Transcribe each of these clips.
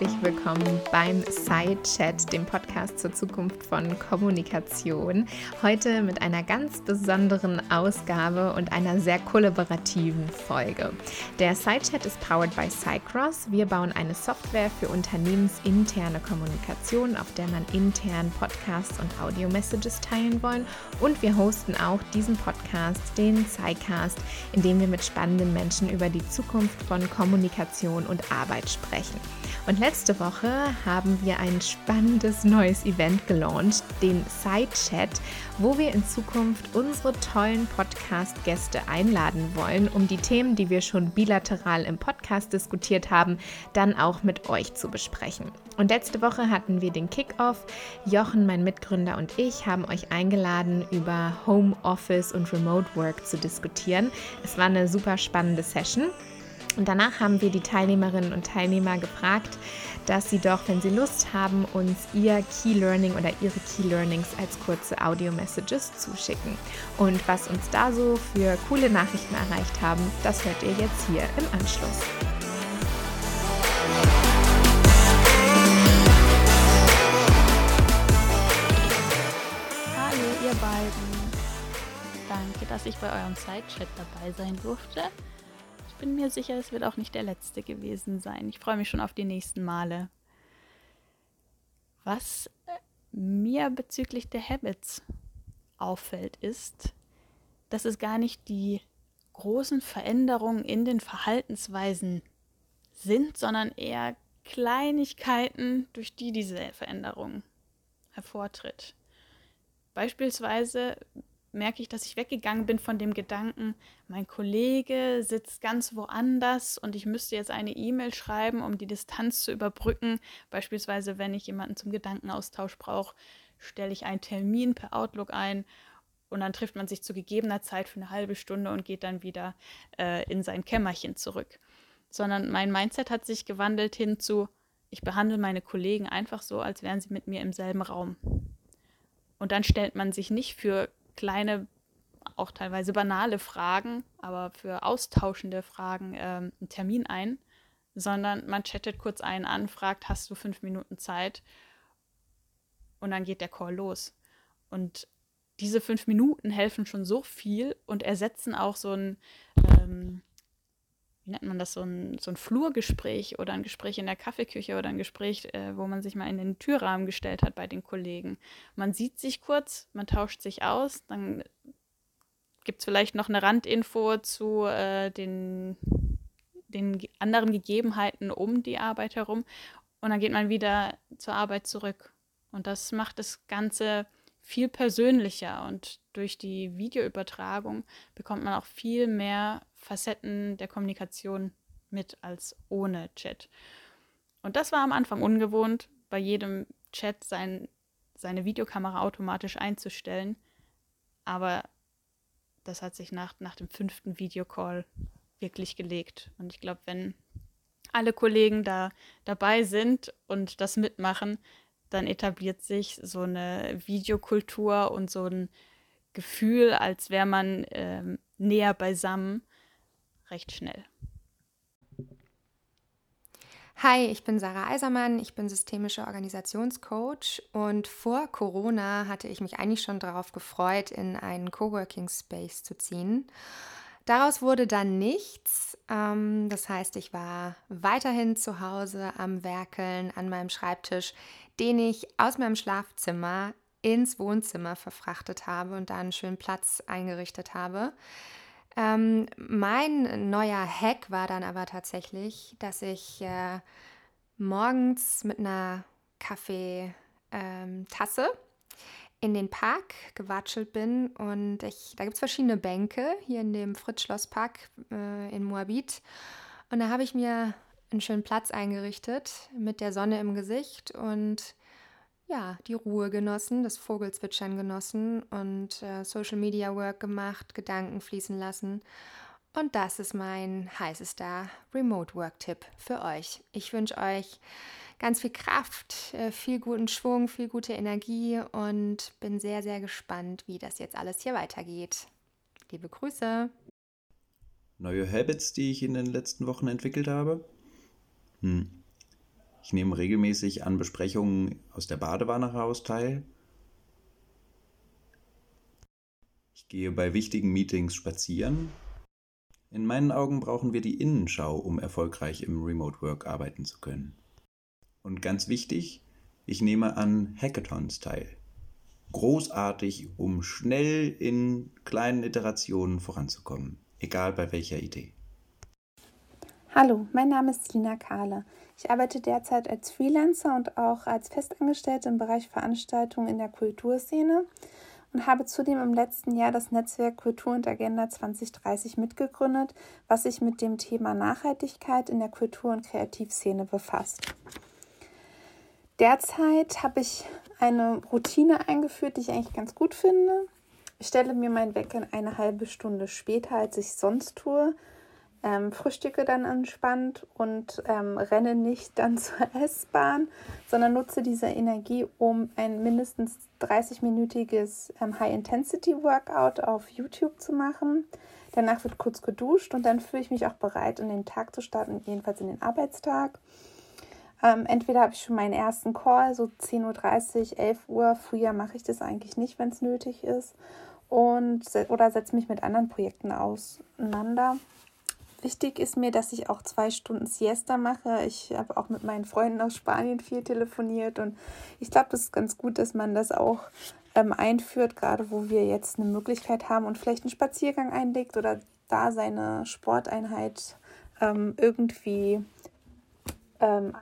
herzlich willkommen beim Side Chat, dem Podcast zur Zukunft von Kommunikation. Heute mit einer ganz besonderen Ausgabe und einer sehr kollaborativen Folge. Der Side Chat ist powered by Cycross. Wir bauen eine Software für unternehmensinterne Kommunikation, auf der man intern Podcasts und Audio-Messages teilen wollen. Und wir hosten auch diesen Podcast, den Cycast, in dem wir mit spannenden Menschen über die Zukunft von Kommunikation und Arbeit sprechen. Und letzte Woche haben wir ein spannendes neues Event gelauncht, den Side Chat, wo wir in Zukunft unsere tollen Podcast-Gäste einladen wollen, um die Themen, die wir schon bilateral im Podcast diskutiert haben, dann auch mit euch zu besprechen. Und letzte Woche hatten wir den Kickoff. Jochen, mein Mitgründer und ich haben euch eingeladen, über Homeoffice und Remote Work zu diskutieren. Es war eine super spannende Session. Und danach haben wir die Teilnehmerinnen und Teilnehmer gefragt, dass sie doch, wenn sie Lust haben, uns ihr Key Learning oder ihre Key Learnings als kurze Audio-Messages zuschicken. Und was uns da so für coole Nachrichten erreicht haben, das hört ihr jetzt hier im Anschluss. Hallo ihr beiden. Danke, dass ich bei eurem Sidechat dabei sein durfte bin mir sicher, es wird auch nicht der letzte gewesen sein. Ich freue mich schon auf die nächsten Male. Was äh, mir bezüglich der Habits auffällt, ist, dass es gar nicht die großen Veränderungen in den Verhaltensweisen sind, sondern eher Kleinigkeiten, durch die diese Veränderung hervortritt. Beispielsweise merke ich, dass ich weggegangen bin von dem Gedanken, mein Kollege sitzt ganz woanders und ich müsste jetzt eine E-Mail schreiben, um die Distanz zu überbrücken. Beispielsweise, wenn ich jemanden zum Gedankenaustausch brauche, stelle ich einen Termin per Outlook ein und dann trifft man sich zu gegebener Zeit für eine halbe Stunde und geht dann wieder äh, in sein Kämmerchen zurück. Sondern mein Mindset hat sich gewandelt hin zu, ich behandle meine Kollegen einfach so, als wären sie mit mir im selben Raum. Und dann stellt man sich nicht für kleine, auch teilweise banale Fragen, aber für austauschende Fragen ähm, einen Termin ein, sondern man chattet kurz einen an, fragt, hast du fünf Minuten Zeit? Und dann geht der Call los. Und diese fünf Minuten helfen schon so viel und ersetzen auch so ein, ähm, wie nennt man das, so ein, so ein Flurgespräch oder ein Gespräch in der Kaffeeküche oder ein Gespräch, äh, wo man sich mal in den Türrahmen gestellt hat bei den Kollegen. Man sieht sich kurz, man tauscht sich aus, dann gibt es vielleicht noch eine Randinfo zu äh, den, den anderen Gegebenheiten um die Arbeit herum und dann geht man wieder zur Arbeit zurück. Und das macht das Ganze viel persönlicher und durch die Videoübertragung bekommt man auch viel mehr Facetten der Kommunikation mit als ohne Chat. Und das war am Anfang ungewohnt, bei jedem Chat sein, seine Videokamera automatisch einzustellen. Aber das hat sich nach, nach dem fünften Videocall wirklich gelegt. Und ich glaube, wenn alle Kollegen da dabei sind und das mitmachen, dann etabliert sich so eine Videokultur und so ein Gefühl, als wäre man ähm, näher beisammen, recht schnell. Hi, ich bin Sarah Eisermann, ich bin systemischer Organisationscoach und vor Corona hatte ich mich eigentlich schon darauf gefreut, in einen Coworking Space zu ziehen. Daraus wurde dann nichts. Ähm, das heißt, ich war weiterhin zu Hause am Werkeln an meinem Schreibtisch, den ich aus meinem Schlafzimmer ins Wohnzimmer verfrachtet habe und da einen schönen Platz eingerichtet habe. Ähm, mein neuer Hack war dann aber tatsächlich, dass ich äh, morgens mit einer Kaffeetasse ähm, in den Park gewatschelt bin und ich, da gibt es verschiedene Bänke hier in dem Fritz-Schloss-Park äh, in Moabit. Und da habe ich mir einen schönen Platz eingerichtet mit der Sonne im Gesicht und ja, die Ruhe genossen, das Vogelzwitschern genossen und äh, Social Media Work gemacht, Gedanken fließen lassen. Und das ist mein heißester Remote Work Tipp für euch. Ich wünsche euch ganz viel Kraft, äh, viel guten Schwung, viel gute Energie und bin sehr, sehr gespannt, wie das jetzt alles hier weitergeht. Liebe Grüße. Neue Habits, die ich in den letzten Wochen entwickelt habe? Hm. Ich nehme regelmäßig an Besprechungen aus der Badewanne heraus teil. Ich gehe bei wichtigen Meetings spazieren. In meinen Augen brauchen wir die Innenschau, um erfolgreich im Remote Work arbeiten zu können. Und ganz wichtig, ich nehme an Hackathons teil. Großartig, um schnell in kleinen Iterationen voranzukommen, egal bei welcher Idee. Hallo, mein Name ist Lina Kahle. Ich arbeite derzeit als Freelancer und auch als Festangestellte im Bereich Veranstaltungen in der Kulturszene und habe zudem im letzten Jahr das Netzwerk Kultur und Agenda 2030 mitgegründet, was sich mit dem Thema Nachhaltigkeit in der Kultur- und Kreativszene befasst. Derzeit habe ich eine Routine eingeführt, die ich eigentlich ganz gut finde. Ich stelle mir mein Wecker eine halbe Stunde später, als ich sonst tue, ähm, frühstücke dann entspannt und ähm, renne nicht dann zur S-Bahn, sondern nutze diese Energie, um ein mindestens 30-minütiges ähm, High-Intensity-Workout auf YouTube zu machen. Danach wird kurz geduscht und dann fühle ich mich auch bereit, in den Tag zu starten, jedenfalls in den Arbeitstag. Ähm, entweder habe ich schon meinen ersten Call, so 10.30 Uhr, 11 Uhr. Früher mache ich das eigentlich nicht, wenn es nötig ist. Und, oder setze mich mit anderen Projekten auseinander. Wichtig ist mir, dass ich auch zwei Stunden Siesta mache. Ich habe auch mit meinen Freunden aus Spanien viel telefoniert und ich glaube, das ist ganz gut, dass man das auch ähm, einführt, gerade wo wir jetzt eine Möglichkeit haben und vielleicht einen Spaziergang einlegt oder da seine Sporteinheit ähm, irgendwie ähm,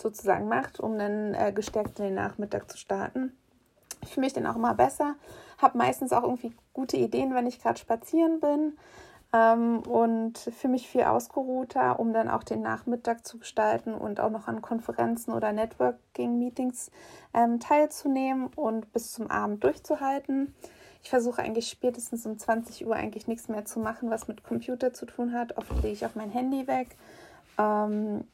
sozusagen macht, um dann äh, gestärkt in den Nachmittag zu starten. Ich fühle mich dann auch immer besser, habe meistens auch irgendwie gute Ideen, wenn ich gerade spazieren bin und fühle mich viel ausgeruhter, um dann auch den Nachmittag zu gestalten und auch noch an Konferenzen oder Networking-Meetings ähm, teilzunehmen und bis zum Abend durchzuhalten. Ich versuche eigentlich spätestens um 20 Uhr eigentlich nichts mehr zu machen, was mit Computer zu tun hat. Oft lege ich auch mein Handy weg. Ähm,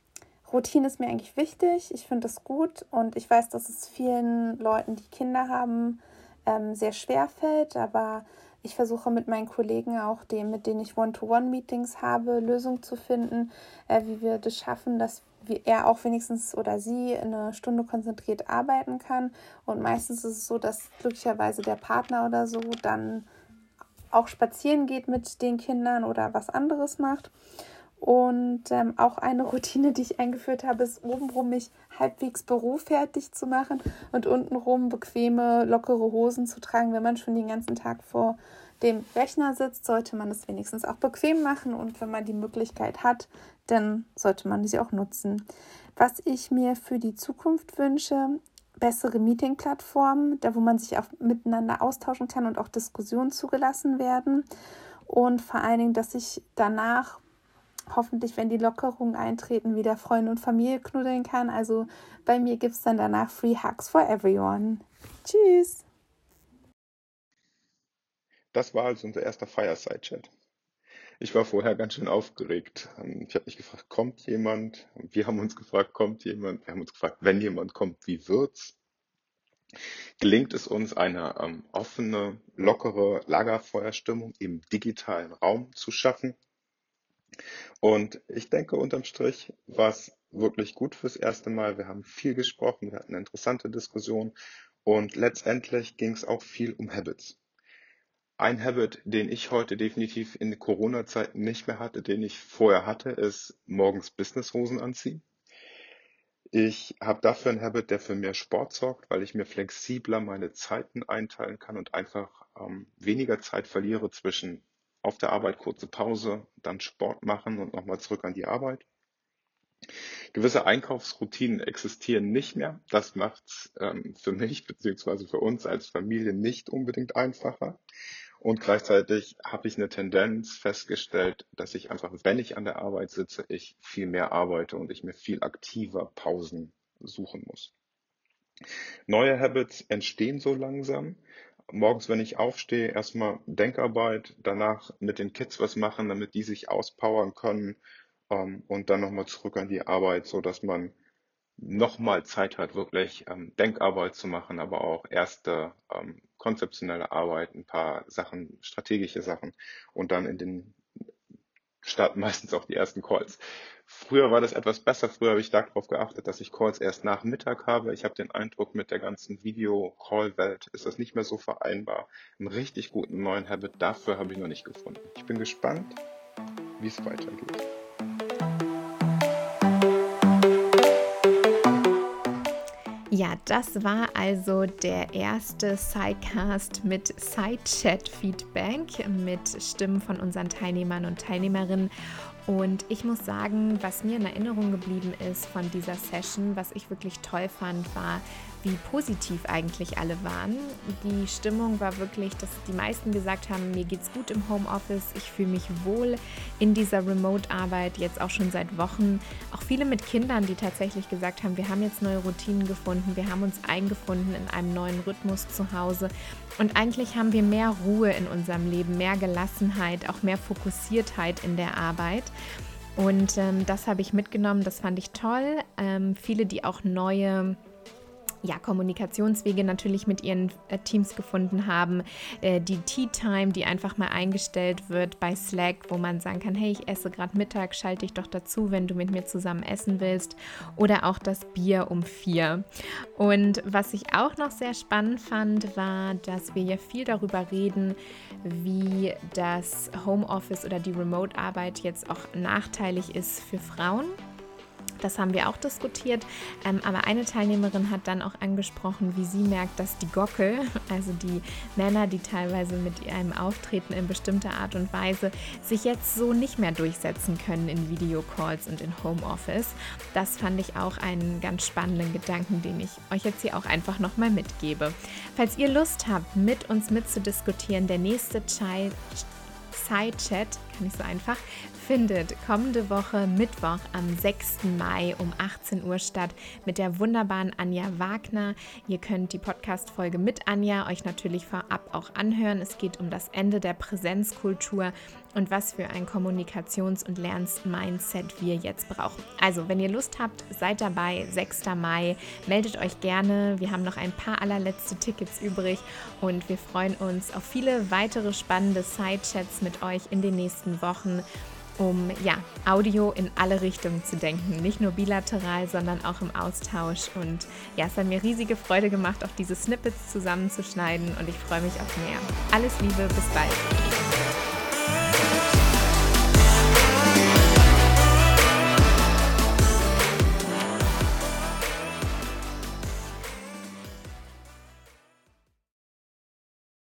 Routine ist mir eigentlich wichtig. Ich finde das gut und ich weiß, dass es vielen Leuten, die Kinder haben, ähm, sehr schwer fällt. Aber ich versuche mit meinen Kollegen auch, dem, mit denen ich One-to-One-Meetings habe, Lösungen zu finden, äh, wie wir das schaffen, dass er auch wenigstens oder sie eine Stunde konzentriert arbeiten kann. Und meistens ist es so, dass glücklicherweise der Partner oder so dann auch spazieren geht mit den Kindern oder was anderes macht. Und ähm, auch eine Routine, die ich eingeführt habe, ist obenrum mich halbwegs bürofertig zu machen und untenrum bequeme, lockere Hosen zu tragen. Wenn man schon den ganzen Tag vor dem Rechner sitzt, sollte man es wenigstens auch bequem machen. Und wenn man die Möglichkeit hat, dann sollte man sie auch nutzen. Was ich mir für die Zukunft wünsche, bessere Meeting-Plattformen, da wo man sich auch miteinander austauschen kann und auch Diskussionen zugelassen werden. Und vor allen Dingen, dass ich danach hoffentlich, wenn die Lockerungen eintreten, wieder Freunde und Familie knuddeln kann. Also bei mir gibt es dann danach Free Hugs for Everyone. Tschüss! Das war also unser erster Fireside-Chat. Ich war vorher ganz schön aufgeregt. Ähm, ich habe mich gefragt, kommt jemand? Wir haben uns gefragt, kommt jemand? Wir haben uns gefragt, wenn jemand kommt, wie wird's? Gelingt es uns, eine ähm, offene, lockere Lagerfeuerstimmung im digitalen Raum zu schaffen? Und ich denke, unterm Strich war es wirklich gut fürs erste Mal. Wir haben viel gesprochen, wir hatten eine interessante Diskussion und letztendlich ging es auch viel um Habits. Ein Habit, den ich heute definitiv in Corona-Zeiten nicht mehr hatte, den ich vorher hatte, ist morgens Businesshosen anziehen. Ich habe dafür ein Habit, der für mehr Sport sorgt, weil ich mir flexibler meine Zeiten einteilen kann und einfach ähm, weniger Zeit verliere zwischen auf der Arbeit kurze Pause, dann Sport machen und nochmal zurück an die Arbeit. Gewisse Einkaufsroutinen existieren nicht mehr. Das macht es ähm, für mich bzw. für uns als Familie nicht unbedingt einfacher. Und gleichzeitig habe ich eine Tendenz festgestellt, dass ich einfach, wenn ich an der Arbeit sitze, ich viel mehr arbeite und ich mir viel aktiver Pausen suchen muss. Neue Habits entstehen so langsam morgens, wenn ich aufstehe, erstmal Denkarbeit, danach mit den Kids was machen, damit die sich auspowern können ähm, und dann nochmal zurück an die Arbeit, so dass man nochmal Zeit hat, wirklich ähm, Denkarbeit zu machen, aber auch erste ähm, konzeptionelle Arbeit, ein paar Sachen, strategische Sachen und dann in den starten meistens auch die ersten Calls. Früher war das etwas besser. Früher habe ich darauf geachtet, dass ich Calls erst nach Mittag habe. Ich habe den Eindruck, mit der ganzen Video-Call-Welt ist das nicht mehr so vereinbar. Einen richtig guten neuen Habit dafür habe ich noch nicht gefunden. Ich bin gespannt, wie es weitergeht. Ja, das war also der erste Sidecast mit Sidechat-Feedback mit Stimmen von unseren Teilnehmern und Teilnehmerinnen. Und ich muss sagen, was mir in Erinnerung geblieben ist von dieser Session, was ich wirklich toll fand, war, wie positiv eigentlich alle waren. Die Stimmung war wirklich, dass die meisten gesagt haben, mir geht's gut im Homeoffice, ich fühle mich wohl in dieser Remote-Arbeit, jetzt auch schon seit Wochen. Auch viele mit Kindern, die tatsächlich gesagt haben, wir haben jetzt neue Routinen gefunden, wir haben uns eingefunden in einem neuen Rhythmus zu Hause. Und eigentlich haben wir mehr Ruhe in unserem Leben, mehr Gelassenheit, auch mehr Fokussiertheit in der Arbeit. Und ähm, das habe ich mitgenommen, das fand ich toll. Ähm, viele, die auch neue ja, Kommunikationswege natürlich mit ihren äh, Teams gefunden haben. Äh, die Tea Time, die einfach mal eingestellt wird bei Slack, wo man sagen kann, hey, ich esse gerade Mittag, schalte dich doch dazu, wenn du mit mir zusammen essen willst. Oder auch das Bier um vier. Und was ich auch noch sehr spannend fand, war, dass wir ja viel darüber reden, wie das Homeoffice oder die Remote-Arbeit jetzt auch nachteilig ist für Frauen. Das haben wir auch diskutiert. Ähm, aber eine Teilnehmerin hat dann auch angesprochen, wie sie merkt, dass die Gockel, also die Männer, die teilweise mit ihrem Auftreten in bestimmter Art und Weise sich jetzt so nicht mehr durchsetzen können in Videocalls und in Homeoffice. Das fand ich auch einen ganz spannenden Gedanken, den ich euch jetzt hier auch einfach nochmal mitgebe. Falls ihr Lust habt, mit uns mitzudiskutieren, der nächste Child Side-Chat, kann ich so einfach, findet kommende Woche Mittwoch am 6. Mai um 18 Uhr statt mit der wunderbaren Anja Wagner. Ihr könnt die Podcast-Folge mit Anja euch natürlich vorab auch anhören. Es geht um das Ende der Präsenzkultur und was für ein Kommunikations- und Lernmindset wir jetzt brauchen. Also, wenn ihr Lust habt, seid dabei, 6. Mai, meldet euch gerne. Wir haben noch ein paar allerletzte Tickets übrig und wir freuen uns auf viele weitere spannende Side-Chats mit euch in den nächsten Wochen um ja, Audio in alle Richtungen zu denken. Nicht nur bilateral, sondern auch im Austausch. Und ja, es hat mir riesige Freude gemacht, auch diese Snippets zusammenzuschneiden und ich freue mich auf mehr. Alles Liebe, bis bald.